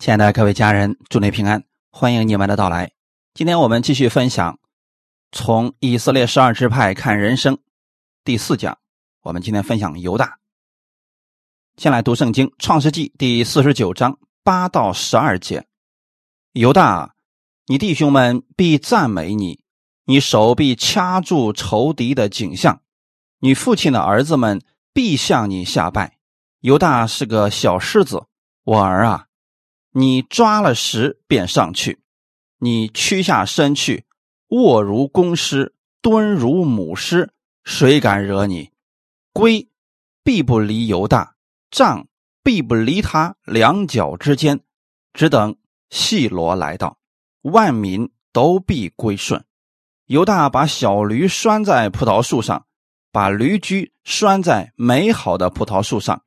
亲爱的各位家人，祝你平安，欢迎你们的到来。今天我们继续分享从以色列十二支派看人生第四讲。我们今天分享犹大。先来读圣经《创世纪》第四十九章八到十二节：犹大，你弟兄们必赞美你，你手臂掐住仇敌的颈项，你父亲的儿子们必向你下拜。犹大是个小狮子，我儿啊。你抓了石便上去，你屈下身去，卧如公狮，蹲如母狮，谁敢惹你？龟必不离犹大，杖必不离他两脚之间，只等细罗来到，万民都必归顺。犹大把小驴拴在葡萄树上，把驴驹拴在美好的葡萄树上，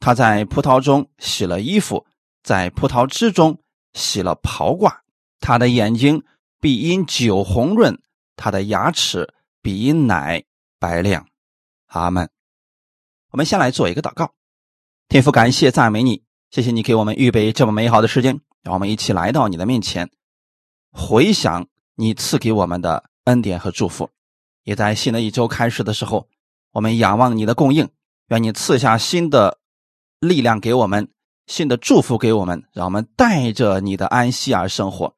他在葡萄中洗了衣服。在葡萄汁中洗了袍褂，他的眼睛必因酒红润，他的牙齿必因奶白亮。阿门。我们先来做一个祷告，天父，感谢赞美你，谢谢你给我们预备这么美好的时间，让我们一起来到你的面前，回想你赐给我们的恩典和祝福。也在新的一周开始的时候，我们仰望你的供应，愿你赐下新的力量给我们。新的祝福给我们，让我们带着你的安息而生活。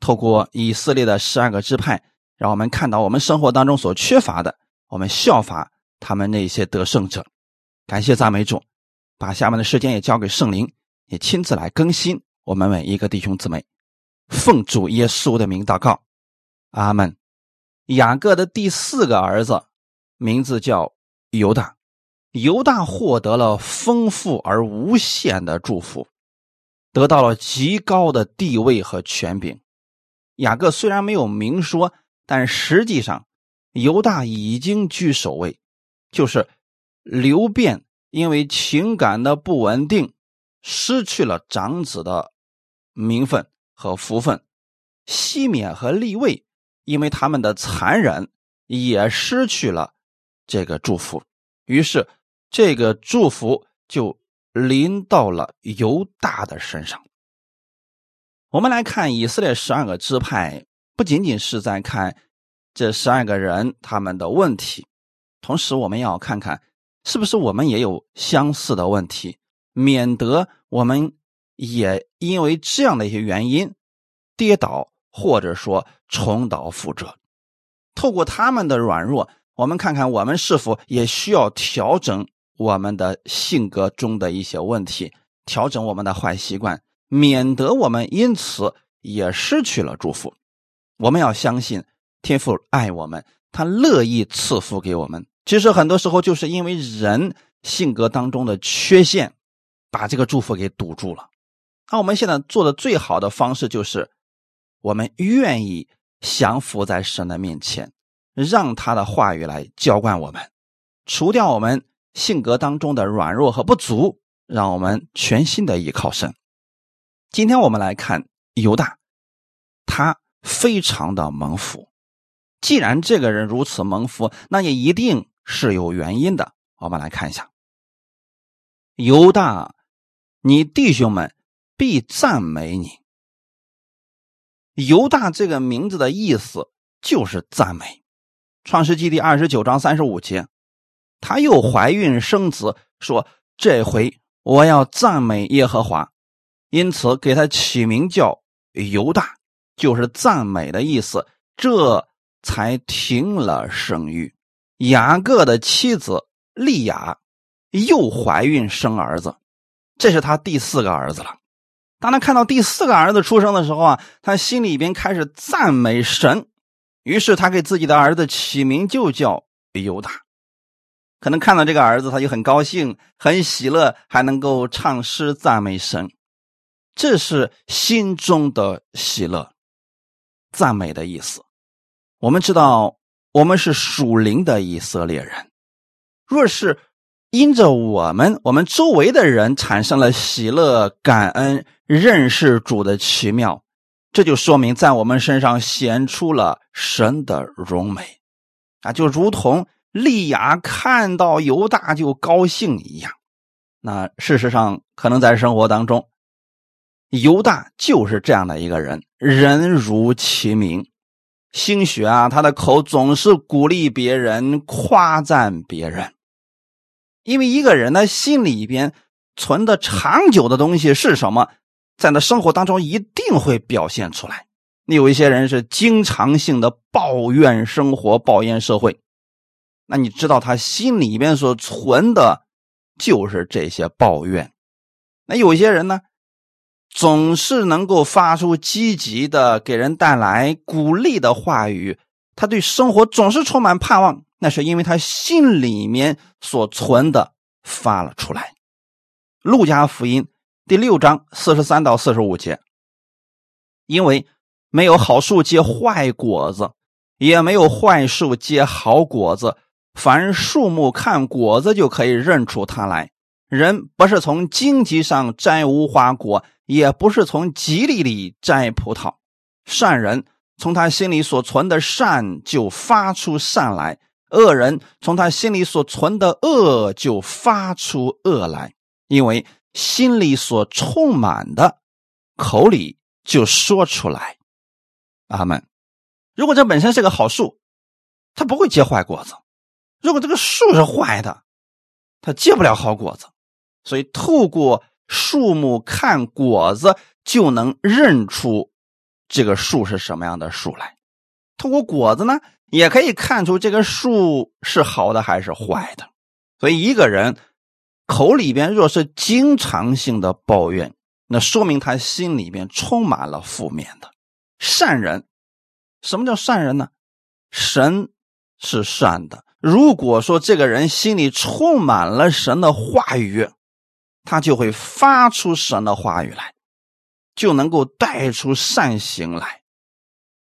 透过以色列的十二个支派，让我们看到我们生活当中所缺乏的，我们效法他们那些得胜者。感谢赞美主，把下面的时间也交给圣灵，也亲自来更新我们每一个弟兄姊妹。奉主耶稣的名祷告，阿门。雅各的第四个儿子名字叫犹大。犹大获得了丰富而无限的祝福，得到了极高的地位和权柄。雅各虽然没有明说，但实际上犹大已经居首位。就是刘辩因为情感的不稳定，失去了长子的名分和福分；西缅和利位因为他们的残忍，也失去了这个祝福。于是。这个祝福就临到了犹大的身上。我们来看以色列十二个支派，不仅仅是在看这十二个人他们的问题，同时我们要看看是不是我们也有相似的问题，免得我们也因为这样的一些原因跌倒，或者说重蹈覆辙。透过他们的软弱，我们看看我们是否也需要调整。我们的性格中的一些问题，调整我们的坏习惯，免得我们因此也失去了祝福。我们要相信天父爱我们，他乐意赐福给我们。其实很多时候就是因为人性格当中的缺陷，把这个祝福给堵住了。那我们现在做的最好的方式就是，我们愿意降服在神的面前，让他的话语来浇灌我们，除掉我们。性格当中的软弱和不足，让我们全心的依靠神。今天我们来看犹大，他非常的蒙福。既然这个人如此蒙福，那也一定是有原因的。我们来看一下，犹大，你弟兄们必赞美你。犹大这个名字的意思就是赞美。创世纪第二十九章三十五节。她又怀孕生子，说：“这回我要赞美耶和华。”因此给他起名叫犹大，就是赞美的意思。这才停了生育。雅各的妻子利亚又怀孕生儿子，这是他第四个儿子了。当他看到第四个儿子出生的时候啊，他心里边开始赞美神，于是他给自己的儿子起名就叫犹大。可能看到这个儿子，他就很高兴、很喜乐，还能够唱诗赞美神，这是心中的喜乐、赞美的意思。我们知道，我们是属灵的以色列人。若是因着我们，我们周围的人产生了喜乐、感恩、认识主的奇妙，这就说明在我们身上显出了神的荣美啊，就如同。利亚看到犹大就高兴一样，那事实上可能在生活当中，犹大就是这样的一个人，人如其名。兴许啊，他的口总是鼓励别人、夸赞别人。因为一个人的心里边存的长久的东西是什么，在那生活当中一定会表现出来。有一些人是经常性的抱怨生活、抱怨社会，那你知道他心里边所存的，就是这些抱怨。那有些人呢？总是能够发出积极的、给人带来鼓励的话语，他对生活总是充满盼望，那是因为他心里面所存的发了出来。路加福音第六章四十三到四十五节，因为没有好树结坏果子，也没有坏树结好果子，凡树木看果子就可以认出它来。人不是从荆棘上摘无花果。也不是从吉利里摘葡萄，善人从他心里所存的善就发出善来，恶人从他心里所存的恶就发出恶来，因为心里所充满的，口里就说出来。阿门。如果这本身是个好树，它不会结坏果子；如果这个树是坏的，它结不了好果子。所以透过。树木看果子就能认出这个树是什么样的树来，通过果子呢，也可以看出这个树是好的还是坏的。所以一个人口里边若是经常性的抱怨，那说明他心里边充满了负面的。善人，什么叫善人呢？神是善的。如果说这个人心里充满了神的话语。他就会发出神的话语来，就能够带出善行来。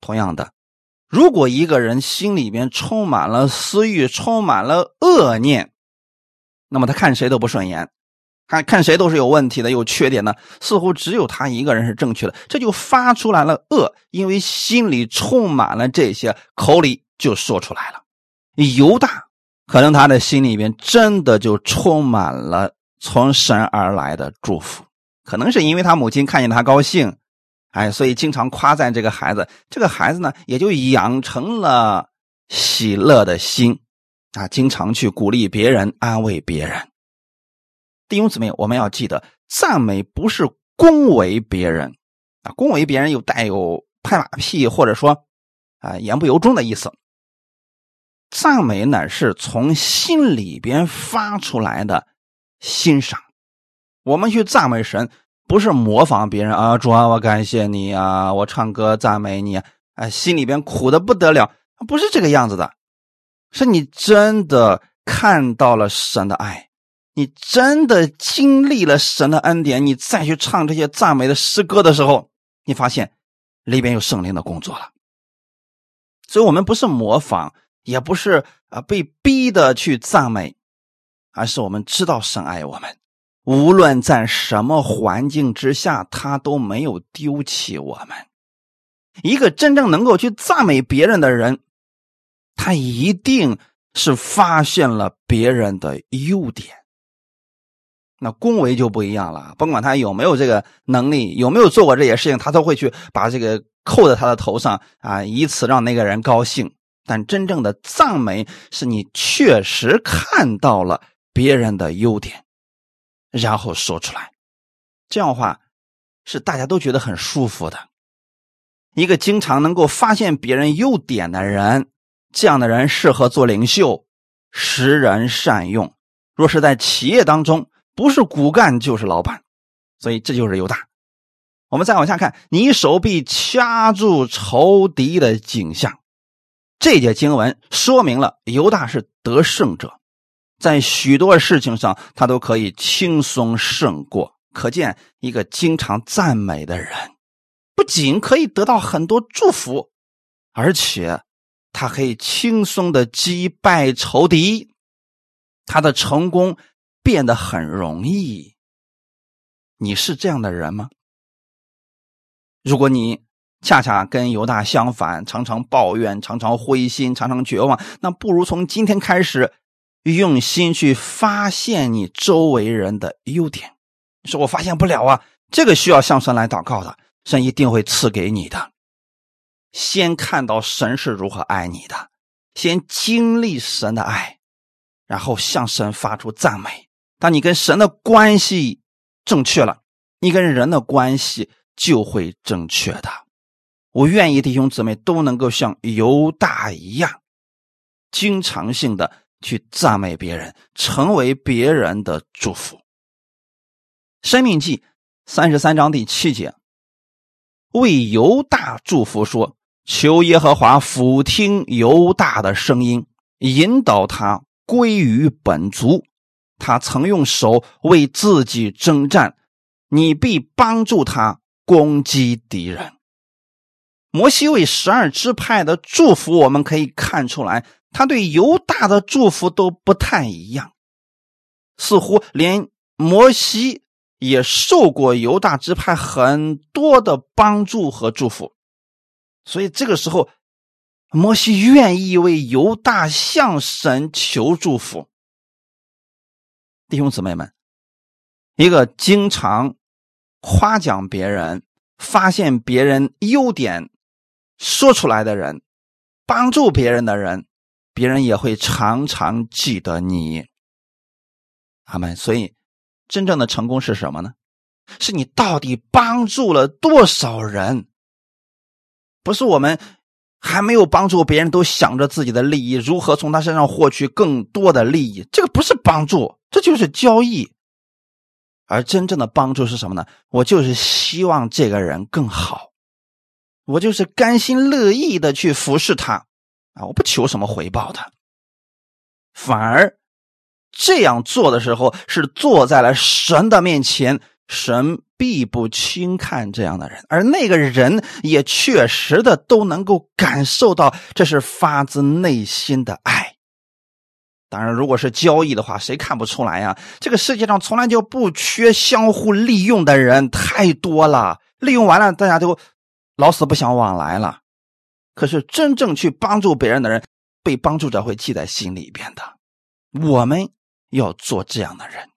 同样的，如果一个人心里边充满了私欲，充满了恶念，那么他看谁都不顺眼，看看谁都是有问题的、有缺点的，似乎只有他一个人是正确的，这就发出来了恶，因为心里充满了这些，口里就说出来了。犹大可能他的心里边真的就充满了。从神而来的祝福，可能是因为他母亲看见他高兴，哎，所以经常夸赞这个孩子。这个孩子呢，也就养成了喜乐的心，啊，经常去鼓励别人、安慰别人。弟兄姊妹，我们要记得，赞美不是恭维别人，啊，恭维别人又带有拍马屁或者说啊言不由衷的意思。赞美乃是从心里边发出来的。欣赏，我们去赞美神，不是模仿别人啊！主啊，我感谢你啊！我唱歌赞美你，哎，心里边苦的不得了，不是这个样子的，是你真的看到了神的爱，你真的经历了神的恩典，你再去唱这些赞美的诗歌的时候，你发现里边有圣灵的工作了。所以，我们不是模仿，也不是啊被逼的去赞美。而是我们知道神爱我们，无论在什么环境之下，他都没有丢弃我们。一个真正能够去赞美别人的人，他一定是发现了别人的优点。那恭维就不一样了，甭管他有没有这个能力，有没有做过这些事情，他都会去把这个扣在他的头上啊，以此让那个人高兴。但真正的赞美，是你确实看到了。别人的优点，然后说出来，这样的话是大家都觉得很舒服的。一个经常能够发现别人优点的人，这样的人适合做领袖，识人善用。若是在企业当中，不是骨干就是老板，所以这就是犹大。我们再往下看，你手臂掐住仇敌的景象，这节经文说明了犹大是得胜者。在许多事情上，他都可以轻松胜过。可见，一个经常赞美的人，不仅可以得到很多祝福，而且他可以轻松的击败仇敌，他的成功变得很容易。你是这样的人吗？如果你恰恰跟犹大相反，常常抱怨，常常灰心，常常绝望，那不如从今天开始。用心去发现你周围人的优点。你说我发现不了啊，这个需要向神来祷告的，神一定会赐给你的。先看到神是如何爱你的，先经历神的爱，然后向神发出赞美。当你跟神的关系正确了，你跟人的关系就会正确的。我愿意弟兄姊妹都能够像犹大一样，经常性的去赞美别人，成为别人的祝福。生命记。三十三章第七节，为犹大祝福说：“求耶和华俯听犹大的声音，引导他归于本族。他曾用手为自己征战，你必帮助他攻击敌人。”摩西为十二支派的祝福，我们可以看出来，他对犹大的祝福都不太一样，似乎连摩西。也受过犹大支派很多的帮助和祝福，所以这个时候，摩西愿意为犹大向神求祝福。弟兄姊妹们，一个经常夸奖别人、发现别人优点、说出来的人，帮助别人的人，别人也会常常记得你。阿门。所以。真正的成功是什么呢？是你到底帮助了多少人？不是我们还没有帮助别人，都想着自己的利益，如何从他身上获取更多的利益？这个不是帮助，这就是交易。而真正的帮助是什么呢？我就是希望这个人更好，我就是甘心乐意的去服侍他啊！我不求什么回报的，反而。这样做的时候，是坐在了神的面前，神必不轻看这样的人，而那个人也确实的都能够感受到，这是发自内心的爱。当然，如果是交易的话，谁看不出来呀？这个世界上从来就不缺相互利用的人，太多了。利用完了，大家都老死不相往来了。可是真正去帮助别人的人，被帮助者会记在心里边的。我们。要做这样的人，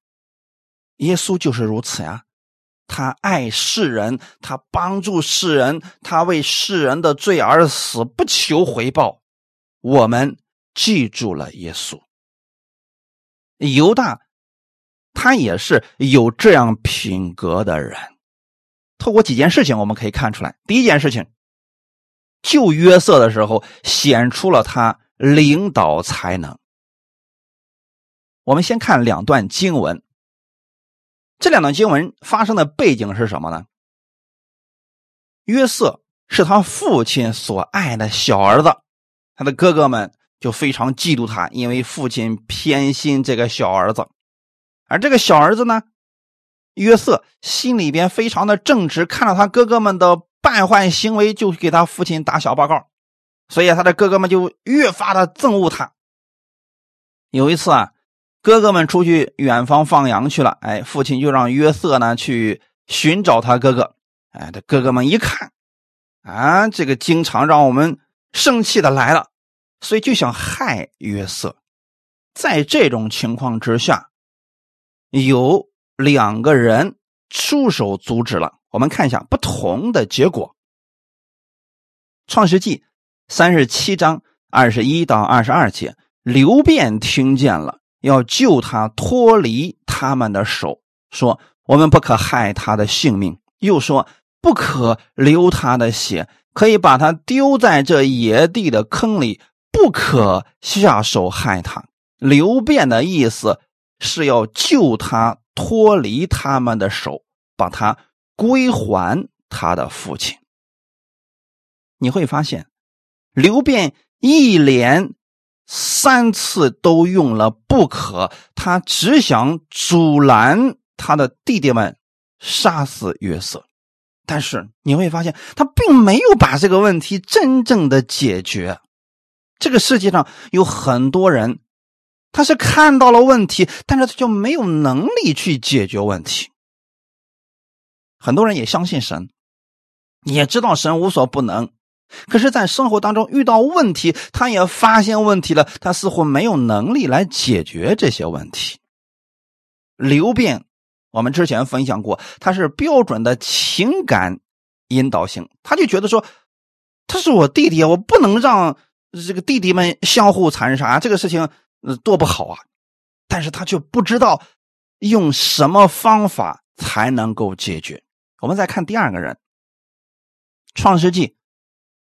耶稣就是如此呀。他爱世人，他帮助世人，他为世人的罪而死，不求回报。我们记住了耶稣。犹大，他也是有这样品格的人。透过几件事情，我们可以看出来。第一件事情，救约瑟的时候，显出了他领导才能。我们先看两段经文，这两段经文发生的背景是什么呢？约瑟是他父亲所爱的小儿子，他的哥哥们就非常嫉妒他，因为父亲偏心这个小儿子。而这个小儿子呢，约瑟心里边非常的正直，看到他哥哥们的败坏行为，就给他父亲打小报告，所以他的哥哥们就越发的憎恶他。有一次啊。哥哥们出去远方放羊去了，哎，父亲就让约瑟呢去寻找他哥哥。哎，这哥哥们一看，啊，这个经常让我们生气的来了，所以就想害约瑟。在这种情况之下，有两个人出手阻止了。我们看一下不同的结果。创世纪三十七章二十一到二十二节，刘辩听见了。要救他脱离他们的手，说我们不可害他的性命，又说不可流他的血，可以把他丢在这野地的坑里，不可下手害他。刘辩的意思是要救他脱离他们的手，把他归还他的父亲。你会发现，刘辩一连。三次都用了不可，他只想阻拦他的弟弟们杀死约瑟，但是你会发现他并没有把这个问题真正的解决。这个世界上有很多人，他是看到了问题，但是他就没有能力去解决问题。很多人也相信神，也知道神无所不能。可是，在生活当中遇到问题，他也发现问题了，他似乎没有能力来解决这些问题。刘辩我们之前分享过，他是标准的情感引导型，他就觉得说他是我弟弟，我不能让这个弟弟们相互残杀，这个事情那多不好啊！但是他却不知道用什么方法才能够解决。我们再看第二个人，《创世纪》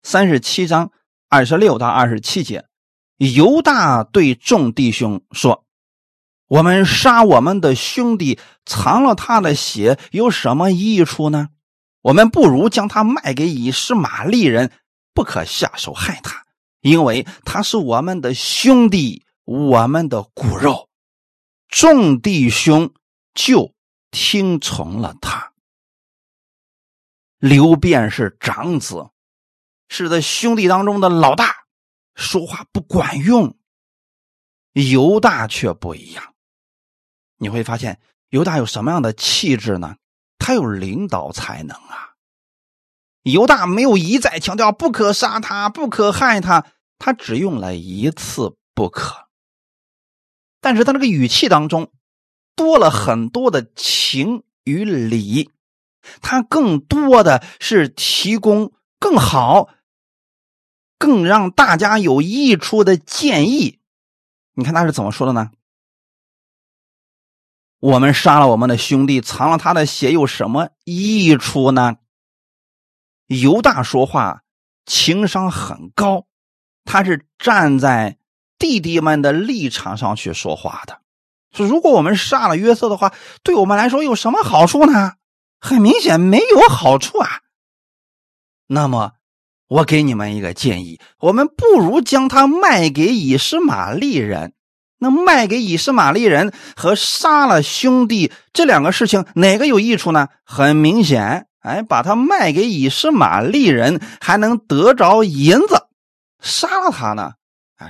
三十七章二十六到二十七节，犹大对众弟兄说。我们杀我们的兄弟，藏了他的血，有什么益处呢？我们不如将他卖给以实玛利人，不可下手害他，因为他是我们的兄弟，我们的骨肉。众弟兄就听从了他。刘辩是长子，是他兄弟当中的老大，说话不管用。犹大却不一样。你会发现犹大有什么样的气质呢？他有领导才能啊！犹大没有一再强调不可杀他、不可害他，他只用了一次“不可”，但是他那个语气当中多了很多的情与理，他更多的是提供更好、更让大家有益处的建议。你看他是怎么说的呢？我们杀了我们的兄弟，藏了他的血，有什么益处呢？犹大说话情商很高，他是站在弟弟们的立场上去说话的。说如果我们杀了约瑟的话，对我们来说有什么好处呢？很明显没有好处啊。那么，我给你们一个建议：我们不如将他卖给以实玛利人。那卖给以实玛利人和杀了兄弟这两个事情哪个有益处呢？很明显，哎，把他卖给以实玛利人还能得着银子，杀了他呢，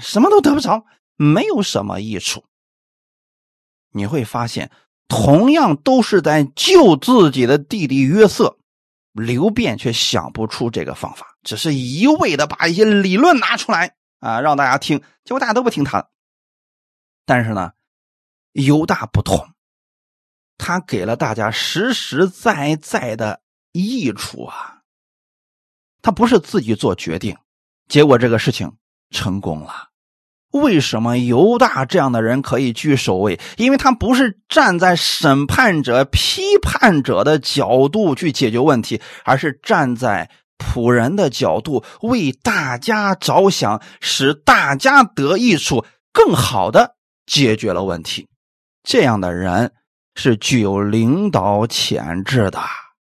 什么都得不着，没有什么益处。你会发现，同样都是在救自己的弟弟约瑟，刘辩却想不出这个方法，只是一味的把一些理论拿出来啊，让大家听，结果大家都不听他的。但是呢，犹大不同，他给了大家实实在在的益处啊。他不是自己做决定，结果这个事情成功了。为什么犹大这样的人可以居首位？因为他不是站在审判者、批判者的角度去解决问题，而是站在仆人的角度，为大家着想，使大家得益处，更好的。解决了问题，这样的人是具有领导潜质的，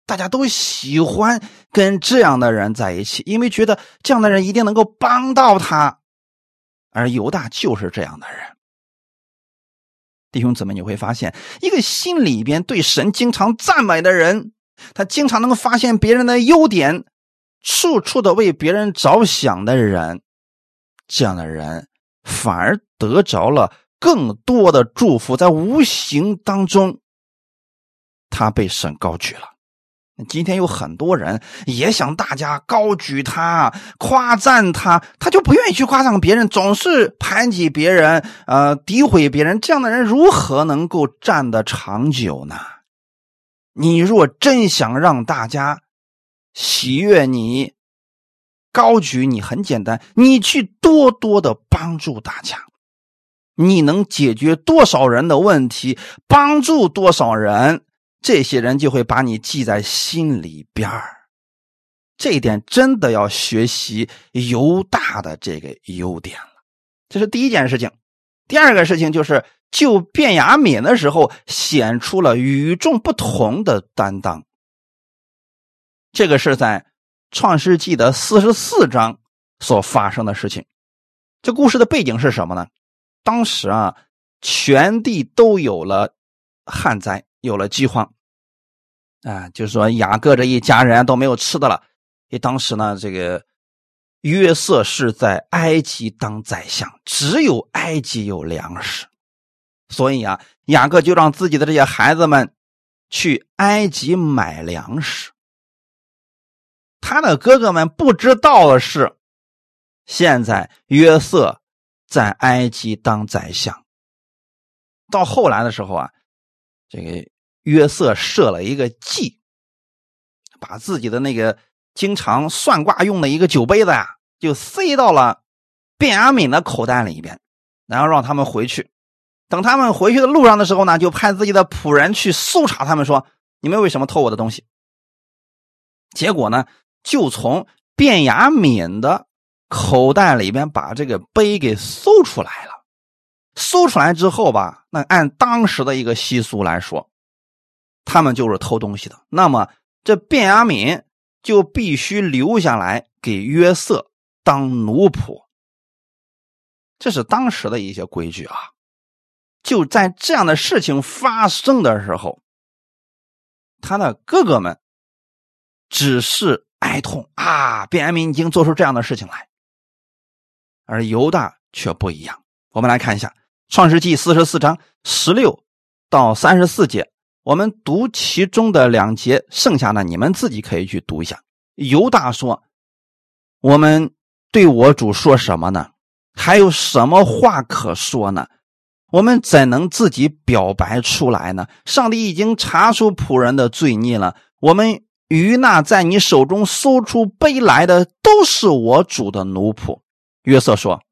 大家都喜欢跟这样的人在一起，因为觉得这样的人一定能够帮到他。而犹大就是这样的人。弟兄姊妹，你会发现，一个心里边对神经常赞美的人，他经常能够发现别人的优点，处处的为别人着想的人，这样的人反而得着了。更多的祝福在无形当中，他被神高举了。今天有很多人也想大家高举他、夸赞他，他就不愿意去夸赞别人，总是攀挤别人、呃诋毁别人。这样的人如何能够站得长久呢？你若真想让大家喜悦你、高举你，很简单，你去多多的帮助大家。你能解决多少人的问题，帮助多少人，这些人就会把你记在心里边儿。这一点真的要学习犹大的这个优点了。这是第一件事情。第二个事情就是救卞雅敏的时候，显出了与众不同的担当。这个是在创世纪的四十四章所发生的事情。这故事的背景是什么呢？当时啊，全地都有了旱灾，有了饥荒，啊，就是说雅各这一家人都没有吃的了。因为当时呢，这个约瑟是在埃及当宰相，只有埃及有粮食，所以啊，雅各就让自己的这些孩子们去埃及买粮食。他的哥哥们不知道的是，现在约瑟。在埃及当宰相，到后来的时候啊，这个约瑟设了一个计，把自己的那个经常算卦用的一个酒杯子呀，就塞到了卞雅敏的口袋里边，然后让他们回去。等他们回去的路上的时候呢，就派自己的仆人去搜查他们，说：“你们为什么偷我的东西？”结果呢，就从卞雅敏的口袋里边把这个杯给搜出来了。搜出来之后吧，那按当时的一个习俗来说，他们就是偷东西的。那么这卞雅敏就必须留下来给约瑟当奴仆，这是当时的一些规矩啊。就在这样的事情发生的时候，他的哥哥们只是哀痛啊，卞雅敏已经做出这样的事情来，而犹大却不一样。我们来看一下。创世纪四十四章十六到三十四节，我们读其中的两节，剩下的你们自己可以去读一下。犹大说：“我们对我主说什么呢？还有什么话可说呢？我们怎能自己表白出来呢？上帝已经查出仆人的罪孽了。我们与那在你手中搜出杯来的，都是我主的奴仆。”约瑟说：“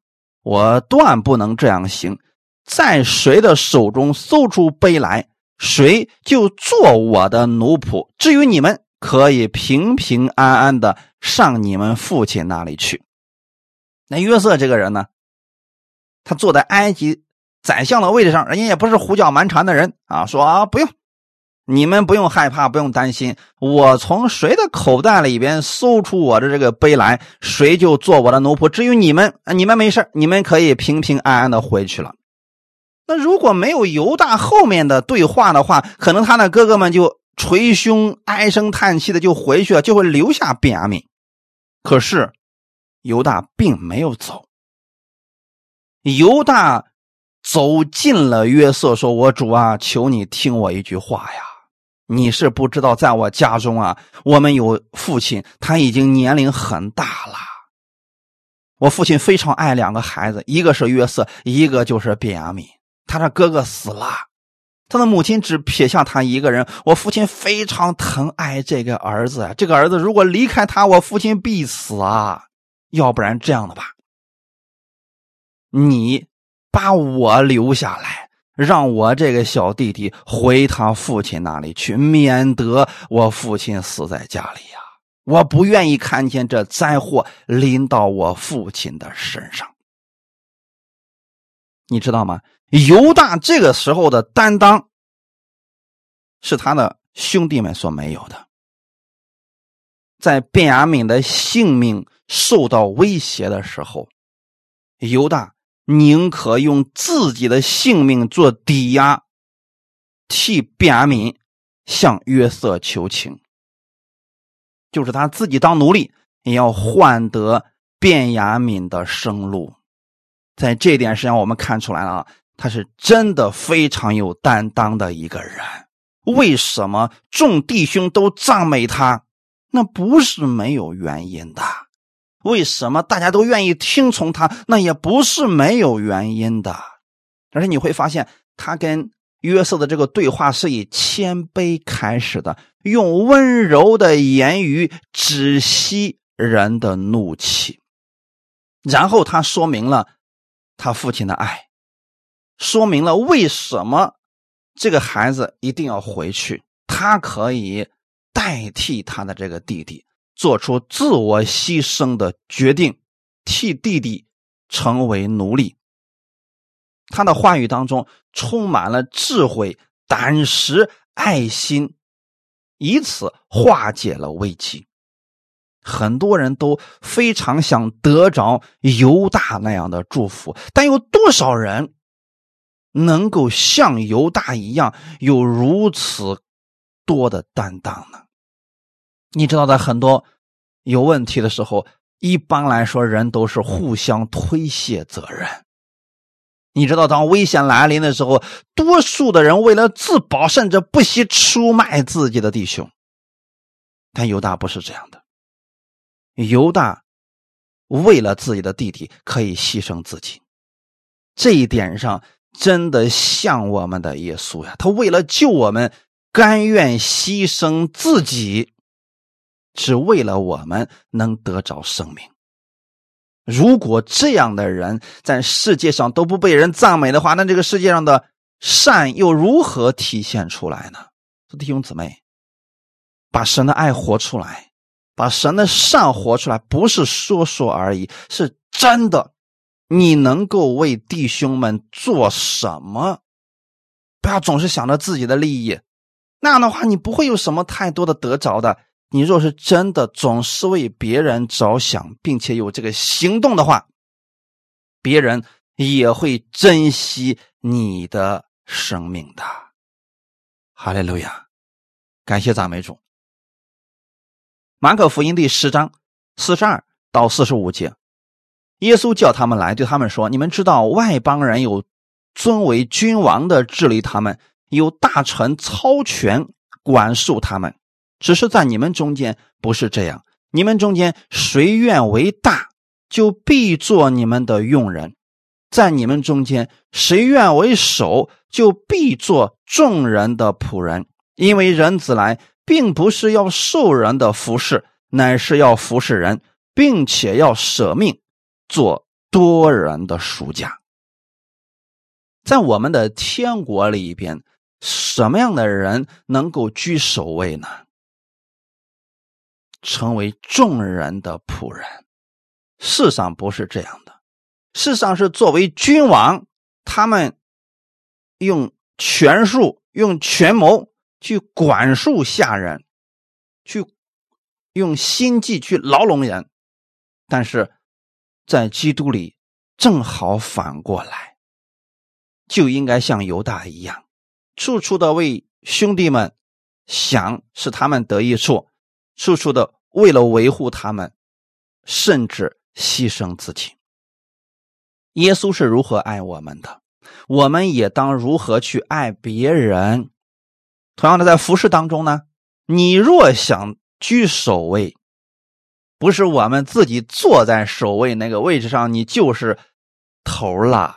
我断不能这样行。”在谁的手中搜出杯来，谁就做我的奴仆。至于你们，可以平平安安的上你们父亲那里去。那约瑟这个人呢，他坐在埃及宰相的位置上，人家也不是胡搅蛮缠的人啊。说啊，不用，你们不用害怕，不用担心。我从谁的口袋里边搜出我的这个杯来，谁就做我的奴仆。至于你们，你们没事你们可以平平安安的回去了。那如果没有犹大后面的对话的话，可能他的哥哥们就捶胸唉声叹气的就回去了，就会留下便雅悯。可是犹大并没有走，犹大走进了约瑟，说：“我主啊，求你听我一句话呀！你是不知道，在我家中啊，我们有父亲，他已经年龄很大了。我父亲非常爱两个孩子，一个是约瑟，一个就是便雅悯。”他的哥哥死了，他的母亲只撇下他一个人。我父亲非常疼爱这个儿子，这个儿子如果离开他，我父亲必死啊！要不然这样的吧，你把我留下来，让我这个小弟弟回他父亲那里去，免得我父亲死在家里呀！我不愿意看见这灾祸临到我父亲的身上，你知道吗？犹大这个时候的担当，是他的兄弟们所没有的。在卞雅敏的性命受到威胁的时候，犹大宁可用自己的性命做抵押，替卞雅敏向约瑟求情，就是他自己当奴隶，也要换得卞雅敏的生路。在这点上，我们看出来了啊。他是真的非常有担当的一个人。为什么众弟兄都赞美他？那不是没有原因的。为什么大家都愿意听从他？那也不是没有原因的。而且你会发现，他跟约瑟的这个对话是以谦卑开始的，用温柔的言语止息人的怒气，然后他说明了他父亲的爱。说明了为什么这个孩子一定要回去，他可以代替他的这个弟弟做出自我牺牲的决定，替弟弟成为奴隶。他的话语当中充满了智慧、胆识、爱心，以此化解了危机。很多人都非常想得着犹大那样的祝福，但有多少人？能够像犹大一样有如此多的担当呢？你知道，在很多有问题的时候，一般来说人都是互相推卸责任。你知道，当危险来临的时候，多数的人为了自保，甚至不惜出卖自己的弟兄。但犹大不是这样的，犹大为了自己的弟弟可以牺牲自己，这一点上。真的像我们的耶稣呀！他为了救我们，甘愿牺牲自己，只为了我们能得着生命。如果这样的人在世界上都不被人赞美的话，那这个世界上的善又如何体现出来呢？弟兄姊妹，把神的爱活出来，把神的善活出来，不是说说而已，是真的。你能够为弟兄们做什么？不要总是想着自己的利益，那样的话，你不会有什么太多的得着的。你若是真的总是为别人着想，并且有这个行动的话，别人也会珍惜你的生命的。哈利路亚，感谢赞美主。马可福音第十章四十二到四十五节。耶稣叫他们来，对他们说：“你们知道外邦人有尊为君王的治理他们，有大臣操权管束他们。只是在你们中间不是这样。你们中间谁愿为大，就必做你们的用人；在你们中间谁愿为首，就必做众人的仆人。因为人子来，并不是要受人的服侍，乃是要服侍人，并且要舍命。”做多人的暑假，在我们的天国里边，什么样的人能够居首位呢？成为众人的仆人。世上不是这样的，世上是作为君王，他们用权术、用权谋去管束下人，去用心计去牢笼人，但是。在基督里，正好反过来，就应该像犹大一样，处处的为兄弟们想，使他们得益处；处处的为了维护他们，甚至牺牲自己。耶稣是如何爱我们的，我们也当如何去爱别人。同样的，在服饰当中呢，你若想居首位。不是我们自己坐在首位那个位置上，你就是头了，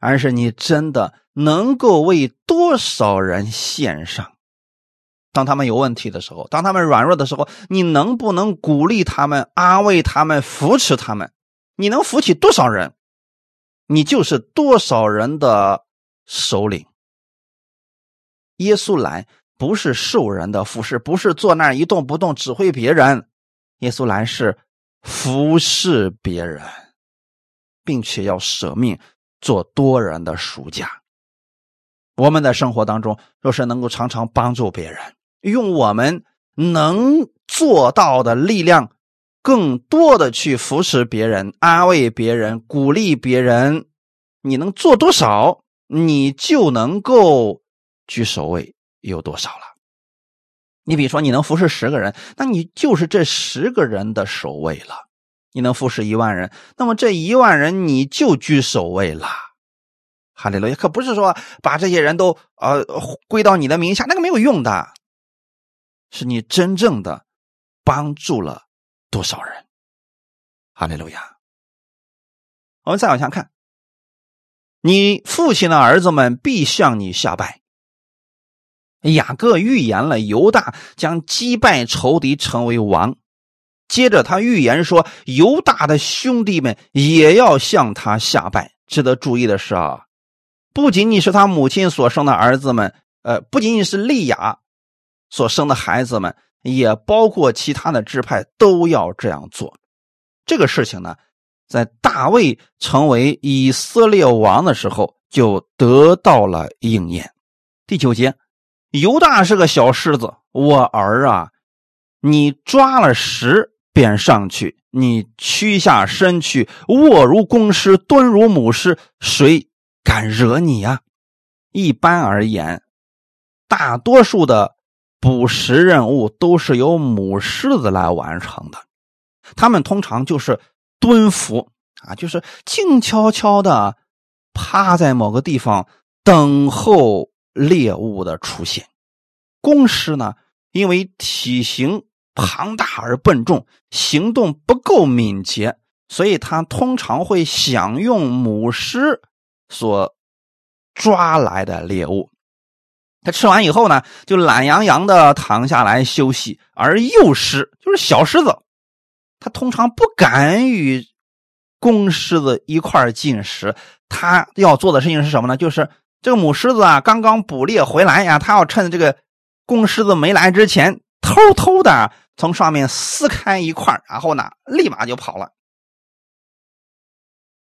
而是你真的能够为多少人献上。当他们有问题的时候，当他们软弱的时候，你能不能鼓励他们、安慰他们、扶持他们？你能扶起多少人，你就是多少人的首领。耶稣来不是受人的服侍，不是坐那儿一动不动指挥别人。耶稣来是服侍别人，并且要舍命做多人的赎价。我们的生活当中，若是能够常常帮助别人，用我们能做到的力量，更多的去扶持别人、安慰别人、鼓励别人，你能做多少，你就能够居首位有多少了。你比如说，你能服侍十个人，那你就是这十个人的守卫了。你能服侍一万人，那么这一万人你就居首位了。哈利路亚！可不是说把这些人都呃归到你的名下，那个没有用的。是你真正的帮助了多少人？哈利路亚！我们再往下看，你父亲的儿子们必向你下拜。雅各预言了犹大将击败仇敌，成为王。接着他预言说，犹大的兄弟们也要向他下拜。值得注意的是啊，不仅仅是他母亲所生的儿子们，呃，不仅仅是利亚所生的孩子们，也包括其他的支派都要这样做。这个事情呢，在大卫成为以色列王的时候就得到了应验。第九节。犹大是个小狮子，我儿啊，你抓了石便上去，你屈下身去，卧如公狮，蹲如母狮，谁敢惹你呀？一般而言，大多数的捕食任务都是由母狮子来完成的，它们通常就是蹲伏啊，就是静悄悄的趴在某个地方等候。猎物的出现，公狮呢，因为体型庞大而笨重，行动不够敏捷，所以它通常会享用母狮所抓来的猎物。它吃完以后呢，就懒洋洋的躺下来休息。而幼狮就是小狮子，它通常不敢与公狮子一块进食。它要做的事情是什么呢？就是这个母狮子啊，刚刚捕猎回来呀，它要趁这个公狮子没来之前，偷偷的从上面撕开一块，然后呢，立马就跑了。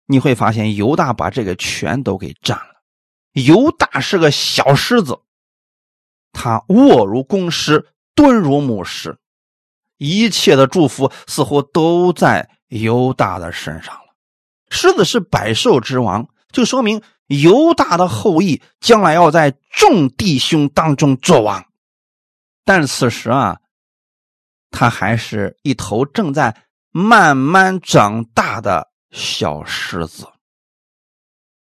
你会发现犹大把这个全都给占了。犹大是个小狮子。他卧如公狮，蹲如母狮，一切的祝福似乎都在犹大的身上了。狮子是百兽之王，就说明犹大的后裔将来要在众弟兄当中作王。但此时啊，他还是一头正在慢慢长大的小狮子。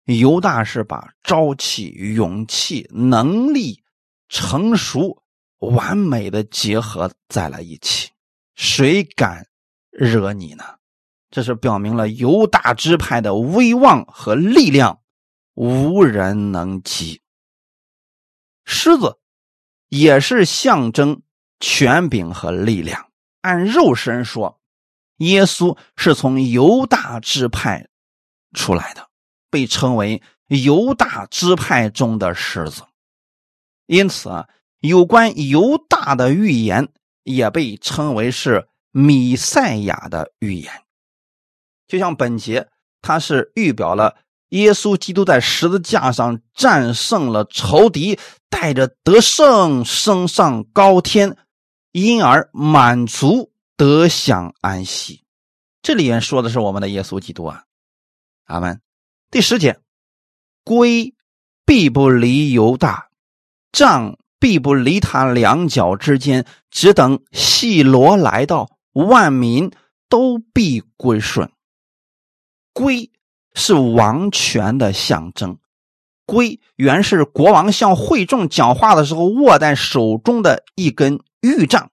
犹大是把朝气、勇气、能力。成熟完美的结合在了一起，谁敢惹你呢？这是表明了犹大支派的威望和力量无人能及。狮子也是象征权柄和力量。按肉身说，耶稣是从犹大支派出来的，被称为犹大支派中的狮子。因此啊，有关犹大的预言也被称为是米赛亚的预言。就像本节，它是预表了耶稣基督在十字架上战胜了仇敌，带着得胜升上高天，因而满足得享安息。这里面说的是我们的耶稣基督啊，阿门。第十节，归必不离犹大。杖必不离他两脚之间，只等细罗来到，万民都必归顺。归是王权的象征，龟原是国王向会众讲话的时候握在手中的一根玉杖。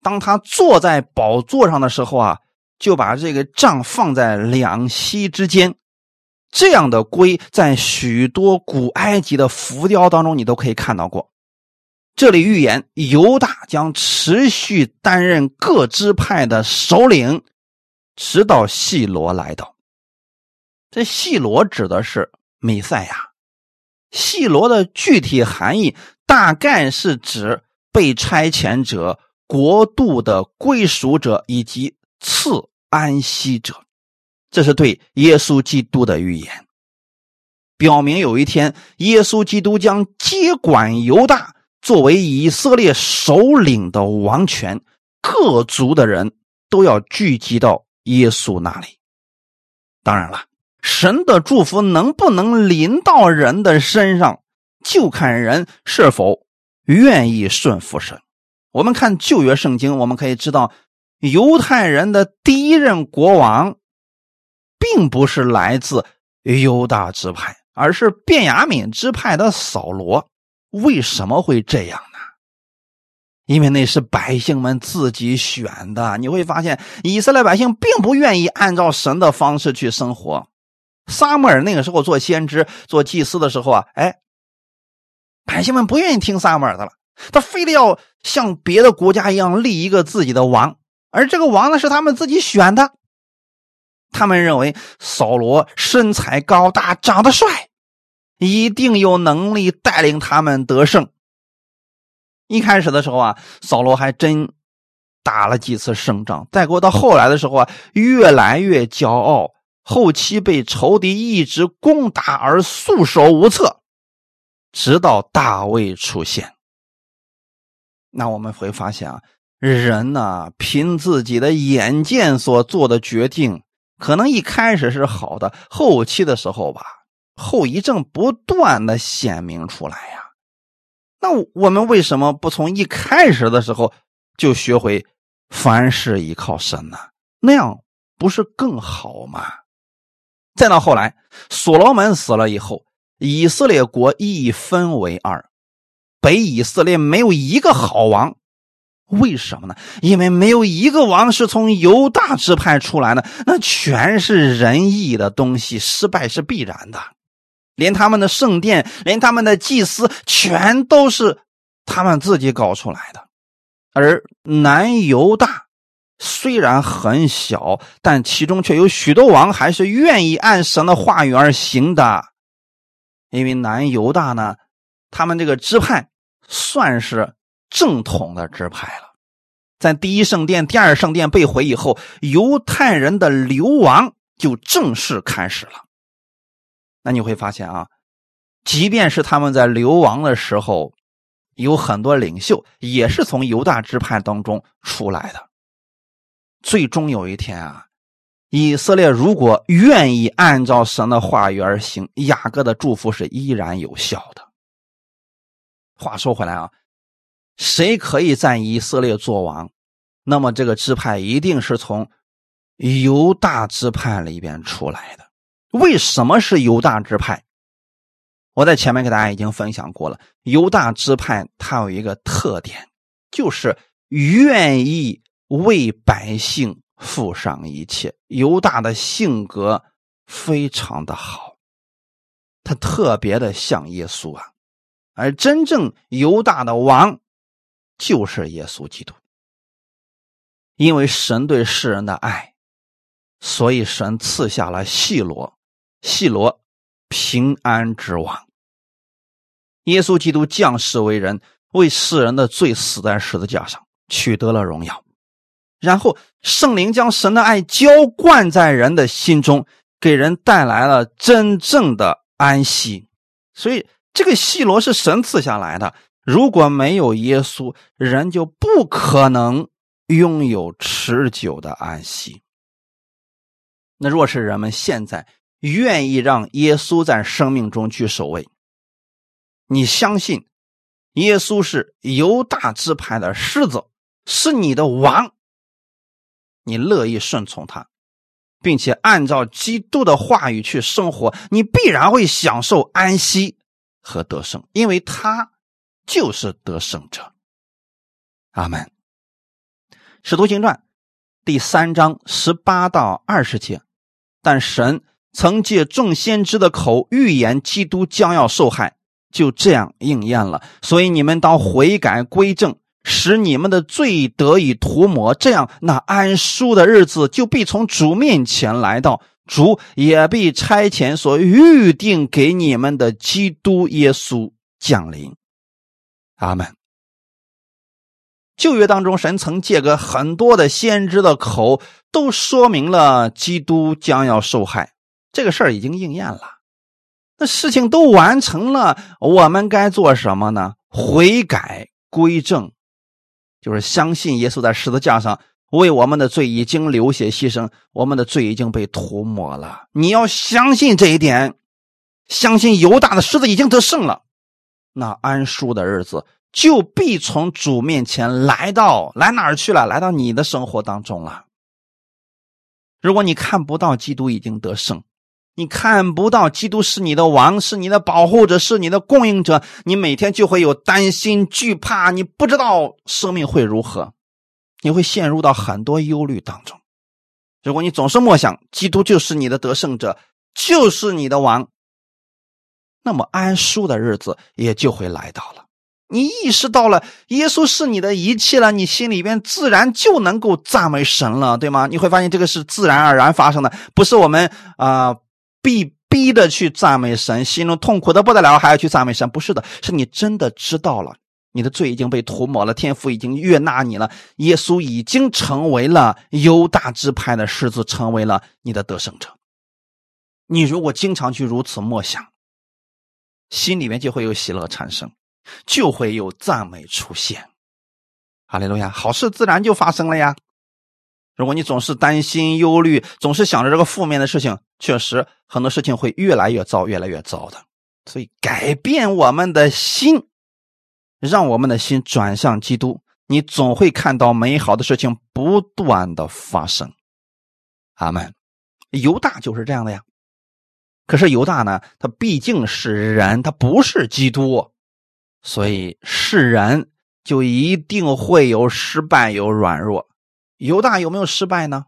当他坐在宝座上的时候啊，就把这个杖放在两膝之间。这样的龟在许多古埃及的浮雕当中，你都可以看到过。这里预言犹大将持续担任各支派的首领，直到细罗来到。这细罗指的是弥赛亚。细罗的具体含义大概是指被差遣者、国度的归属者以及赐安息者。这是对耶稣基督的预言，表明有一天耶稣基督将接管犹大，作为以色列首领的王权，各族的人都要聚集到耶稣那里。当然了，神的祝福能不能临到人的身上，就看人是否愿意顺服神。我们看旧约圣经，我们可以知道，犹太人的第一任国王。并不是来自犹大支派，而是便雅悯支派的扫罗。为什么会这样呢？因为那是百姓们自己选的。你会发现，以色列百姓并不愿意按照神的方式去生活。撒母耳那个时候做先知、做祭司的时候啊，哎，百姓们不愿意听撒母耳的了，他非得要像别的国家一样立一个自己的王，而这个王呢是他们自己选的。他们认为扫罗身材高大，长得帅，一定有能力带领他们得胜。一开始的时候啊，扫罗还真打了几次胜仗。再过到后来的时候啊，越来越骄傲，后期被仇敌一直攻打而束手无策，直到大卫出现。那我们会发现啊，人呢，凭自己的眼见所做的决定。可能一开始是好的，后期的时候吧，后遗症不断的显明出来呀。那我们为什么不从一开始的时候就学会凡事依靠神呢？那样不是更好吗？再到后来，所罗门死了以后，以色列国一分为二，北以色列没有一个好王。为什么呢？因为没有一个王是从犹大支派出来的，那全是仁义的东西，失败是必然的。连他们的圣殿，连他们的祭司，全都是他们自己搞出来的。而南犹大虽然很小，但其中却有许多王还是愿意按神的话语而行的。因为南犹大呢，他们这个支派算是正统的支派了。在第一圣殿、第二圣殿被毁以后，犹太人的流亡就正式开始了。那你会发现啊，即便是他们在流亡的时候，有很多领袖也是从犹大支派当中出来的。最终有一天啊，以色列如果愿意按照神的话语而行，雅各的祝福是依然有效的。话说回来啊。谁可以在以色列做王？那么这个支派一定是从犹大支派里边出来的。为什么是犹大支派？我在前面给大家已经分享过了。犹大支派它有一个特点，就是愿意为百姓付上一切。犹大的性格非常的好，他特别的像耶稣啊。而真正犹大的王。就是耶稣基督，因为神对世人的爱，所以神赐下了细罗，细罗平安之王。耶稣基督降世为人，为世人的罪死在十字架上，取得了荣耀。然后圣灵将神的爱浇灌在人的心中，给人带来了真正的安息。所以这个细罗是神赐下来的。如果没有耶稣，人就不可能拥有持久的安息。那若是人们现在愿意让耶稣在生命中去守卫，你相信耶稣是犹大支派的狮子，是你的王，你乐意顺从他，并且按照基督的话语去生活，你必然会享受安息和得胜，因为他。就是得胜者，阿门。使徒行传第三章十八到二十节，但神曾借众先知的口预言基督将要受害，就这样应验了。所以你们当悔改归正，使你们的罪得以涂抹，这样那安舒的日子就必从主面前来到，主也必差遣所预定给你们的基督耶稣降临。阿门。旧约当中，神曾借个很多的先知的口，都说明了基督将要受害，这个事儿已经应验了。那事情都完成了，我们该做什么呢？悔改归正，就是相信耶稣在十字架上为我们的罪已经流血牺牲，我们的罪已经被涂抹了。你要相信这一点，相信犹大的狮子已经得胜了。那安舒的日子就必从主面前来到，来哪儿去了？来到你的生活当中了。如果你看不到基督已经得胜，你看不到基督是你的王，是你的保护者，是你的供应者，你每天就会有担心、惧怕，你不知道生命会如何，你会陷入到很多忧虑当中。如果你总是默想基督就是你的得胜者，就是你的王。那么安舒的日子也就会来到了。你意识到了耶稣是你的一切了，你心里边自然就能够赞美神了，对吗？你会发现这个是自然而然发生的，不是我们啊逼逼的去赞美神，心中痛苦的不得了还要去赞美神，不是的，是你真的知道了你的罪已经被涂抹了，天父已经悦纳你了，耶稣已经成为了犹大支派的狮子，成为了你的得胜者。你如果经常去如此默想。心里面就会有喜乐产生，就会有赞美出现。哈利路亚，好事自然就发生了呀。如果你总是担心、忧虑，总是想着这个负面的事情，确实很多事情会越来越糟，越来越糟的。所以，改变我们的心，让我们的心转向基督，你总会看到美好的事情不断的发生。阿门。犹大就是这样的呀。可是犹大呢？他毕竟是人，他不是基督，所以是人就一定会有失败、有软弱。犹大有没有失败呢？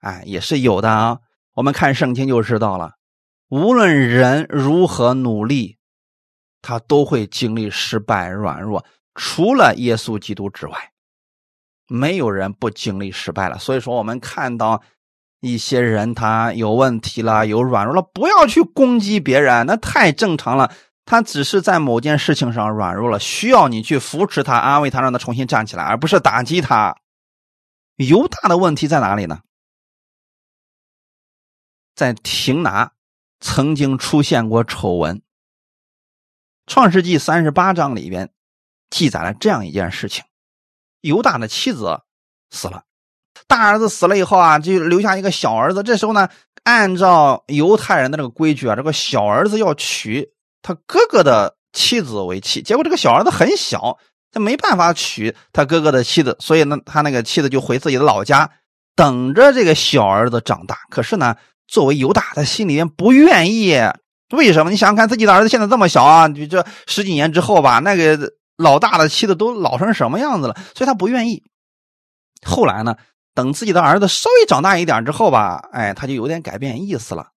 哎，也是有的啊。我们看圣经就知道了。无论人如何努力，他都会经历失败、软弱。除了耶稣基督之外，没有人不经历失败了。所以说，我们看到一些人他有问题了、有软弱了，不要去攻击别人，那太正常了。他只是在某件事情上软弱了，需要你去扶持他、安慰他，让他重新站起来，而不是打击他。犹大的问题在哪里呢？在廷拿曾经出现过丑闻，《创世纪》三十八章里边记载了这样一件事情：犹大的妻子死了，大儿子死了以后啊，就留下一个小儿子。这时候呢，按照犹太人的这个规矩啊，这个小儿子要娶。他哥哥的妻子为妻，结果这个小儿子很小，他没办法娶他哥哥的妻子，所以呢，他那个妻子就回自己的老家，等着这个小儿子长大。可是呢，作为犹大，他心里面不愿意。为什么？你想想看，自己的儿子现在这么小啊，就这十几年之后吧，那个老大的妻子都老成什么样子了，所以他不愿意。后来呢，等自己的儿子稍微长大一点之后吧，哎，他就有点改变意思了。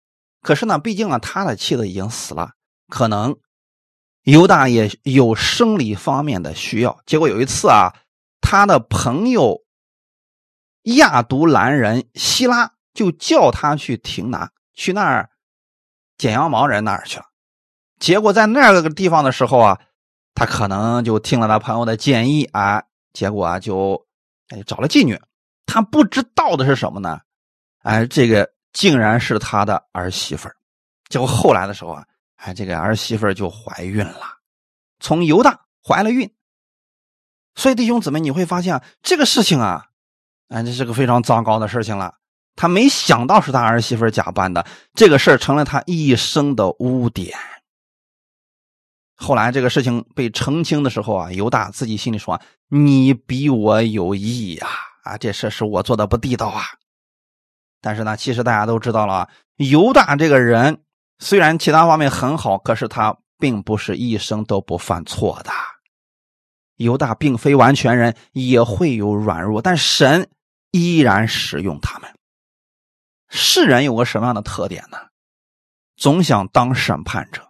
可是呢，毕竟啊，他的妻子已经死了。可能犹大也有生理方面的需要，结果有一次啊，他的朋友亚独兰人希拉就叫他去停拿，去那儿剪羊毛人那儿去了。结果在那个地方的时候啊，他可能就听了他朋友的建议啊，结果啊就哎找了妓女。他不知道的是什么呢？哎，这个竟然是他的儿媳妇结果后来的时候啊。哎，这个儿媳妇就怀孕了，从犹大怀了孕，所以弟兄姊妹，你会发现这个事情啊，哎，这是个非常糟糕的事情了。他没想到是他儿媳妇假扮的，这个事儿成了他一生的污点。后来这个事情被澄清的时候啊，犹大自己心里说：“你比我有意呀，啊，这事是我做的不地道啊。”但是呢，其实大家都知道了，犹大这个人。虽然其他方面很好，可是他并不是一生都不犯错的。犹大并非完全人，也会有软弱，但神依然使用他们。世人有个什么样的特点呢？总想当审判者。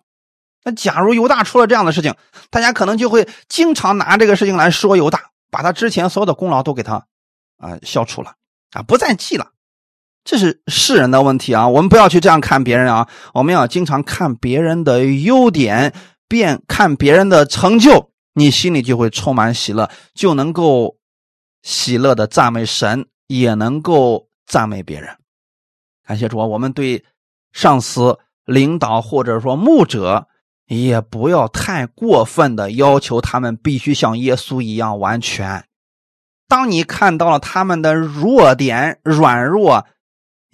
那假如犹大出了这样的事情，大家可能就会经常拿这个事情来说犹大，把他之前所有的功劳都给他啊消除了啊，不再记了。这是世人的问题啊，我们不要去这样看别人啊，我们要经常看别人的优点，便看别人的成就，你心里就会充满喜乐，就能够喜乐的赞美神，也能够赞美别人。感谢主啊，我们对上司、领导或者说牧者，也不要太过分的要求他们必须像耶稣一样完全。当你看到了他们的弱点、软弱，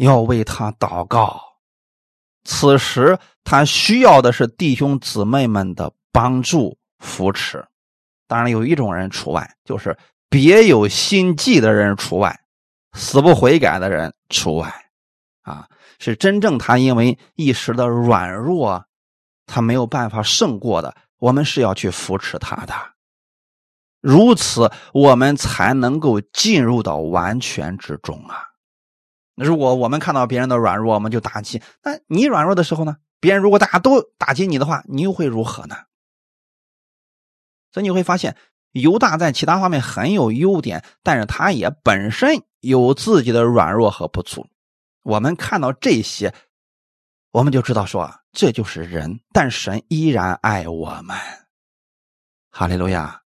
要为他祷告，此时他需要的是弟兄姊妹们的帮助扶持。当然，有一种人除外，就是别有心计的人除外，死不悔改的人除外。啊，是真正他因为一时的软弱，他没有办法胜过的，我们是要去扶持他的。如此，我们才能够进入到完全之中啊。如果我们看到别人的软弱，我们就打击。那你软弱的时候呢？别人如果大家都打击你的话，你又会如何呢？所以你会发现，犹大在其他方面很有优点，但是他也本身有自己的软弱和不足。我们看到这些，我们就知道说，这就是人，但神依然爱我们。哈利路亚！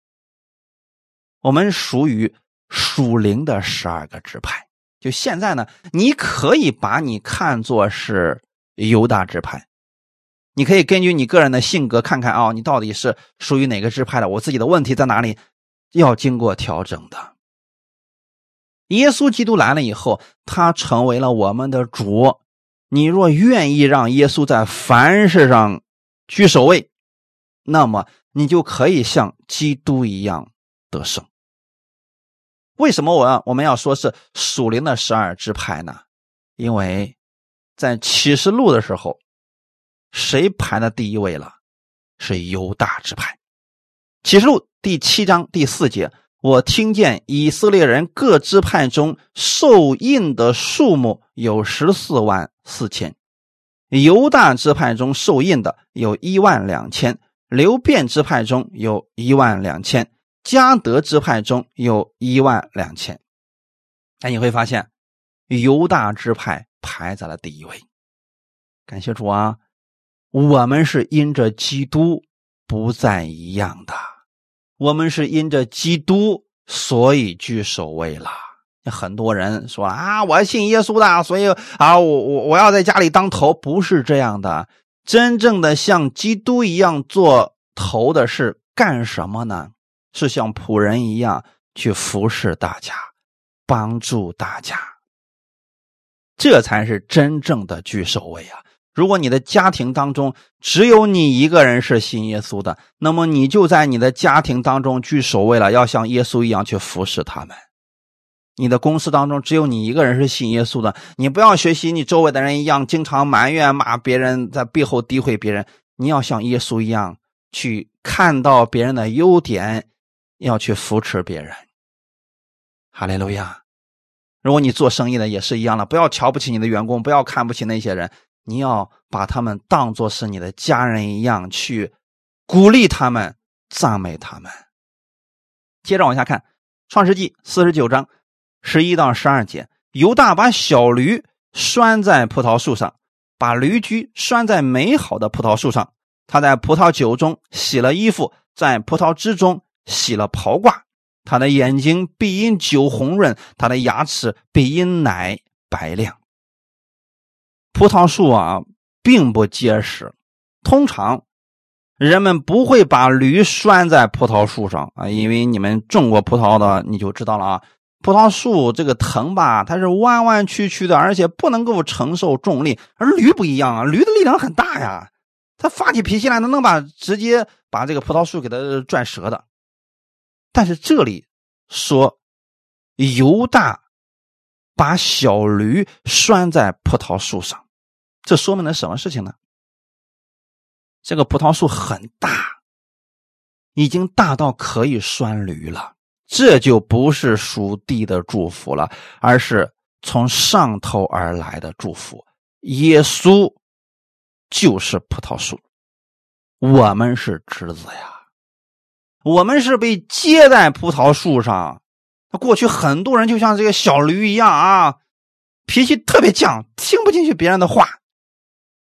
我们属于属灵的十二个支派。就现在呢，你可以把你看作是犹大支派，你可以根据你个人的性格看看啊，你到底是属于哪个支派的？我自己的问题在哪里？要经过调整的。耶稣基督来了以后，他成为了我们的主。你若愿意让耶稣在凡事上居首位，那么你就可以像基督一样得胜。为什么我要我们要说是属灵的十二支派呢？因为在启示录的时候，谁排在第一位了？是犹大支派。启示录第七章第四节，我听见以色列人各支派中受印的数目有十四万四千。犹大支派中受印的有一万两千，流变支派中有一万两千，加德支派中有一万两千。哎，你会发现，犹大支派排在了第一位。感谢主啊！我们是因着基督不再一样的，我们是因着基督所以居首位了。很多人说啊，我信耶稣的，所以啊，我我我要在家里当头，不是这样的。真正的像基督一样做头的是干什么呢？是像仆人一样去服侍大家。帮助大家，这才是真正的居首位啊！如果你的家庭当中只有你一个人是信耶稣的，那么你就在你的家庭当中居首位了，要像耶稣一样去服侍他们。你的公司当中只有你一个人是信耶稣的，你不要学习你周围的人一样，经常埋怨骂别人，在背后诋毁别人。你要像耶稣一样去看到别人的优点，要去扶持别人。哈利路亚！如果你做生意的也是一样的，不要瞧不起你的员工，不要看不起那些人，你要把他们当做是你的家人一样去鼓励他们、赞美他们。接着往下看，《创世纪》四十九章十一到十二节：犹大把小驴拴在葡萄树上，把驴驹拴在美好的葡萄树上。他在葡萄酒中洗了衣服，在葡萄汁中洗了袍褂。他的眼睛必因酒红润，他的牙齿必因奶白亮。葡萄树啊，并不结实，通常人们不会把驴拴在葡萄树上啊，因为你们种过葡萄的，你就知道了啊。葡萄树这个藤吧，它是弯弯曲曲的，而且不能够承受重力，而驴不一样啊，驴的力量很大呀，它发起脾气来，它能把直接把这个葡萄树给它拽折的。但是这里说犹大把小驴拴在葡萄树上，这说明了什么事情呢？这个葡萄树很大，已经大到可以拴驴了。这就不是属地的祝福了，而是从上头而来的祝福。耶稣就是葡萄树，我们是枝子呀。我们是被接在葡萄树上，过去很多人就像这个小驴一样啊，脾气特别犟，听不进去别人的话，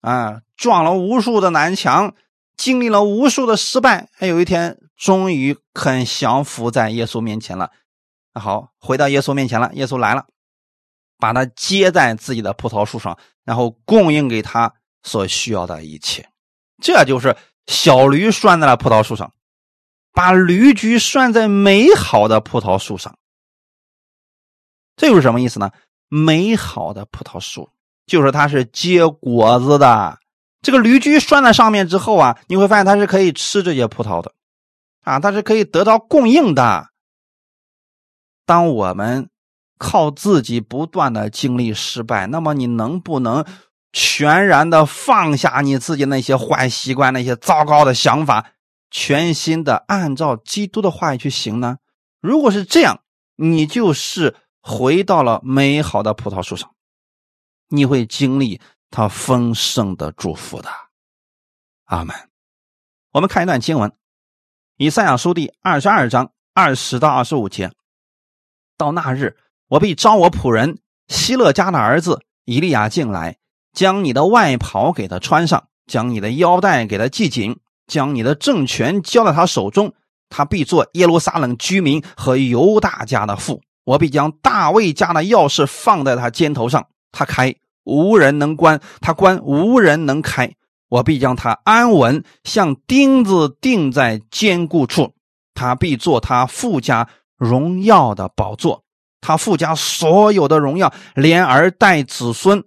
啊，撞了无数的南墙，经历了无数的失败，还有一天终于肯降服在耶稣面前了。那好，回到耶稣面前了，耶稣来了，把他接在自己的葡萄树上，然后供应给他所需要的一切。这就是小驴拴在了葡萄树上。把驴驹拴在美好的葡萄树上，这又是什么意思呢？美好的葡萄树就是它是结果子的。这个驴驹拴在上面之后啊，你会发现它是可以吃这些葡萄的，啊，它是可以得到供应的。当我们靠自己不断的经历失败，那么你能不能全然的放下你自己那些坏习惯、那些糟糕的想法？全心的按照基督的话语去行呢？如果是这样，你就是回到了美好的葡萄树上，你会经历他丰盛的祝福的。阿门。我们看一段经文，《以赛亚书》第二十二章二十到二十五节。到那日，我必招我仆人希勒家的儿子以利亚进来，将你的外袍给他穿上，将你的腰带给他系紧。将你的政权交在他手中，他必做耶路撒冷居民和犹大家的父。我必将大卫家的钥匙放在他肩头上，他开无人能关，他关无人能开。我必将他安稳，像钉子钉在坚固处。他必做他父家荣耀的宝座，他父家所有的荣耀，连儿带子孙。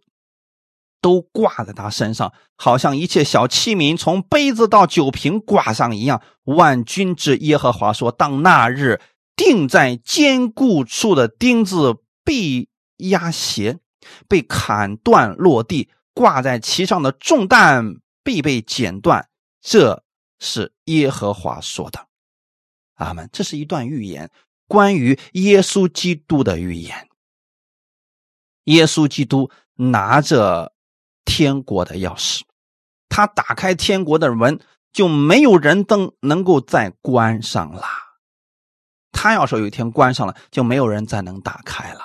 都挂在他身上，好像一切小器皿从杯子到酒瓶挂上一样。万军之耶和华说：“当那日钉在坚固处的钉子必压斜，被砍断落地；挂在其上的重担必被剪断。”这是耶和华说的。阿门。这是一段预言，关于耶稣基督的预言。耶稣基督拿着。天国的钥匙。他打开天国的门，就没有人灯能够再关上了。他要说有一天关上了，就没有人再能打开了。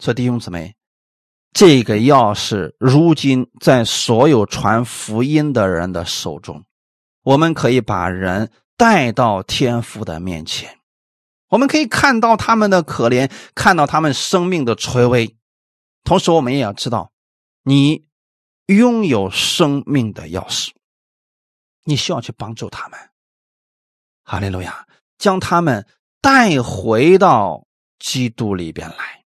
所以弟兄姊妹，这个钥匙如今在所有传福音的人的手中，我们可以把人带到天父的面前，我们可以看到他们的可怜，看到他们生命的垂危，同时我们也要知道，你拥有生命的钥匙，你需要去帮助他们。哈利路亚。将他们带回到基督里边来。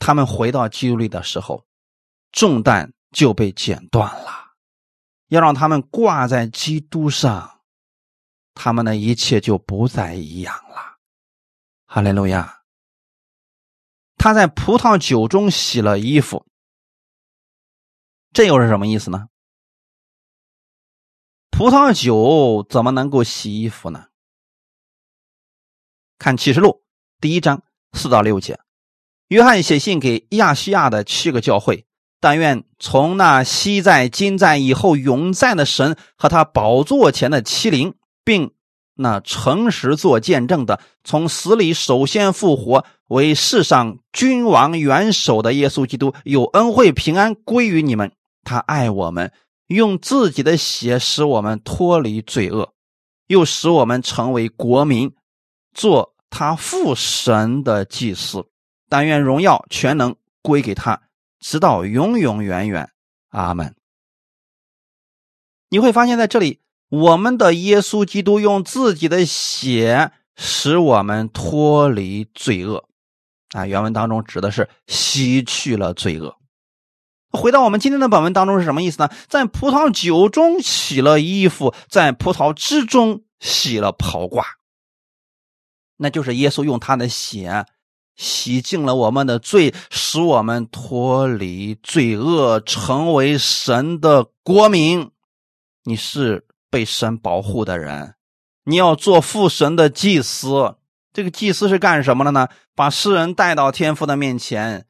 他们回到基督里的时候，重担就被剪断了。要让他们挂在基督上，他们的一切就不再一样了。哈利路亚！他在葡萄酒中洗了衣服，这又是什么意思呢？葡萄酒怎么能够洗衣服呢？看启示录第一章四到六节，约翰写信给亚细亚的七个教会，但愿从那昔在、今在、以后永在的神和他宝座前的七灵，并那诚实做见证的，从死里首先复活，为世上君王元首的耶稣基督，有恩惠平安归于你们。他爱我们，用自己的血使我们脱离罪恶，又使我们成为国民。做他父神的祭司，但愿荣耀全能归给他，直到永永远远。阿门。你会发现在这里，我们的耶稣基督用自己的血使我们脱离罪恶。啊，原文当中指的是洗去了罪恶。回到我们今天的本文当中是什么意思呢？在葡萄酒中洗了衣服，在葡萄汁中洗了袍褂。那就是耶稣用他的血洗净了我们的罪，使我们脱离罪恶，成为神的国民。你是被神保护的人，你要做父神的祭司。这个祭司是干什么的呢？把世人带到天父的面前，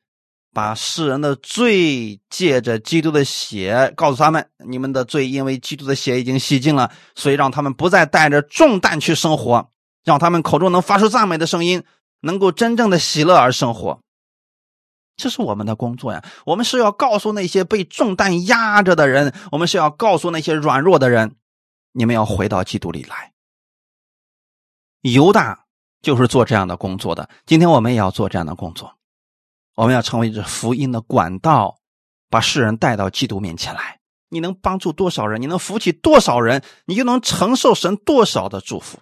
把世人的罪借着基督的血告诉他们：你们的罪因为基督的血已经洗净了，所以让他们不再带着重担去生活。让他们口中能发出赞美的声音，能够真正的喜乐而生活，这是我们的工作呀。我们是要告诉那些被重担压着的人，我们是要告诉那些软弱的人，你们要回到基督里来。犹大就是做这样的工作的。今天我们也要做这样的工作，我们要成为这福音的管道，把世人带到基督面前来。你能帮助多少人，你能扶起多少人，你就能承受神多少的祝福。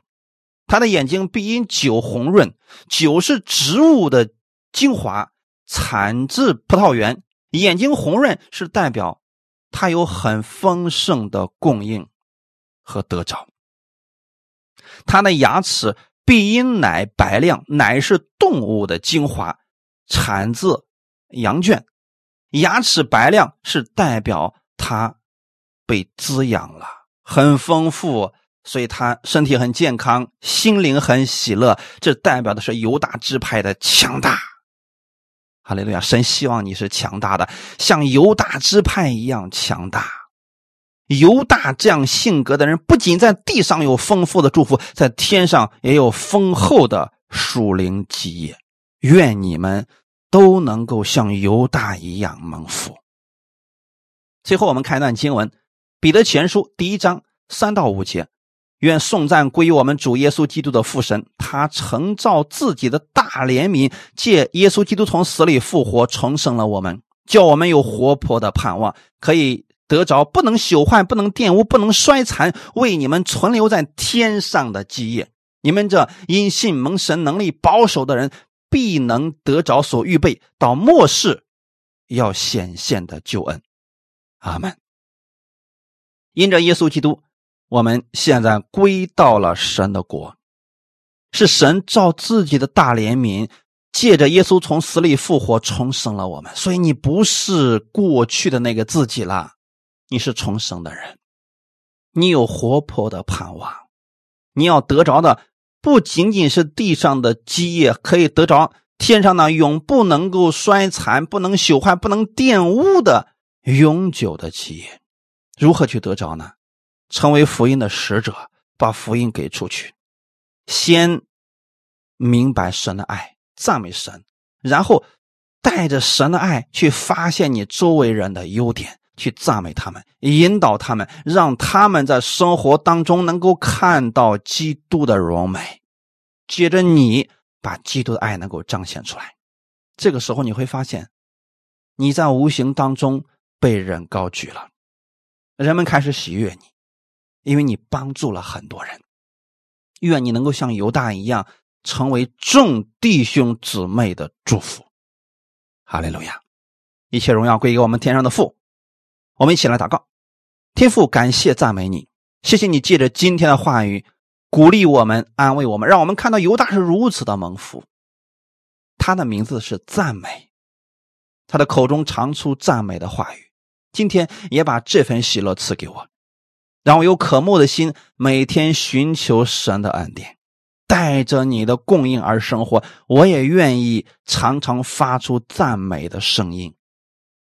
他的眼睛必因酒红润，酒是植物的精华，产自葡萄园。眼睛红润是代表他有很丰盛的供应和得着。他的牙齿必因奶白亮，奶是动物的精华，产自羊圈。牙齿白亮是代表他被滋养了，很丰富。所以他身体很健康，心灵很喜乐，这代表的是犹大支派的强大。哈利路亚！神希望你是强大的，像犹大支派一样强大。犹大这样性格的人，不仅在地上有丰富的祝福，在天上也有丰厚的属灵基业。愿你们都能够像犹大一样蒙福。最后，我们看一段经文，《彼得前书》第一章三到五节。愿颂赞归于我们主耶稣基督的父神，他承造自己的大怜悯，借耶稣基督从死里复活，重生了我们，叫我们有活泼的盼望，可以得着不能朽坏、不能玷污、不能衰残，为你们存留在天上的基业。你们这因信蒙神能力保守的人，必能得着所预备到末世要显现的救恩。阿门。因着耶稣基督。我们现在归到了神的国，是神照自己的大怜悯，借着耶稣从死里复活，重生了我们。所以你不是过去的那个自己了，你是重生的人，你有活泼的盼望。你要得着的不仅仅是地上的基业，可以得着天上呢永不能够衰残、不能朽坏、不能玷污的永久的基业。如何去得着呢？成为福音的使者，把福音给出去，先明白神的爱，赞美神，然后带着神的爱去发现你周围人的优点，去赞美他们，引导他们，让他们在生活当中能够看到基督的荣美。接着你把基督的爱能够彰显出来，这个时候你会发现，你在无形当中被人高举了，人们开始喜悦你。因为你帮助了很多人，愿你能够像犹大一样，成为众弟兄姊妹的祝福。哈利路亚！一切荣耀归给我们天上的父。我们一起来祷告，天父，感谢赞美你，谢谢你借着今天的话语鼓励我们、安慰我们，让我们看到犹大是如此的蒙福。他的名字是赞美，他的口中常出赞美的话语。今天也把这份喜乐赐给我。让我有渴慕的心，每天寻求神的恩典，带着你的供应而生活。我也愿意常常发出赞美的声音。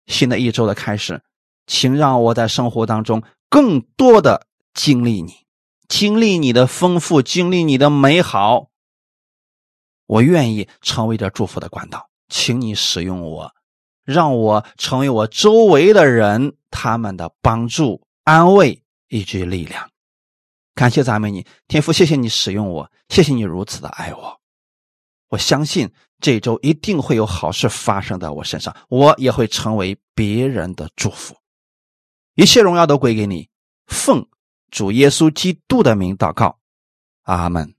新的一周的开始，请让我在生活当中更多的经历你，经历你的丰富，经历你的美好。我愿意成为这祝福的管道，请你使用我，让我成为我周围的人他们的帮助、安慰。以及力量，感谢赞美你，天父，谢谢你使用我，谢谢你如此的爱我。我相信这周一定会有好事发生在我身上，我也会成为别人的祝福。一切荣耀都归给你，奉主耶稣基督的名祷告，阿门。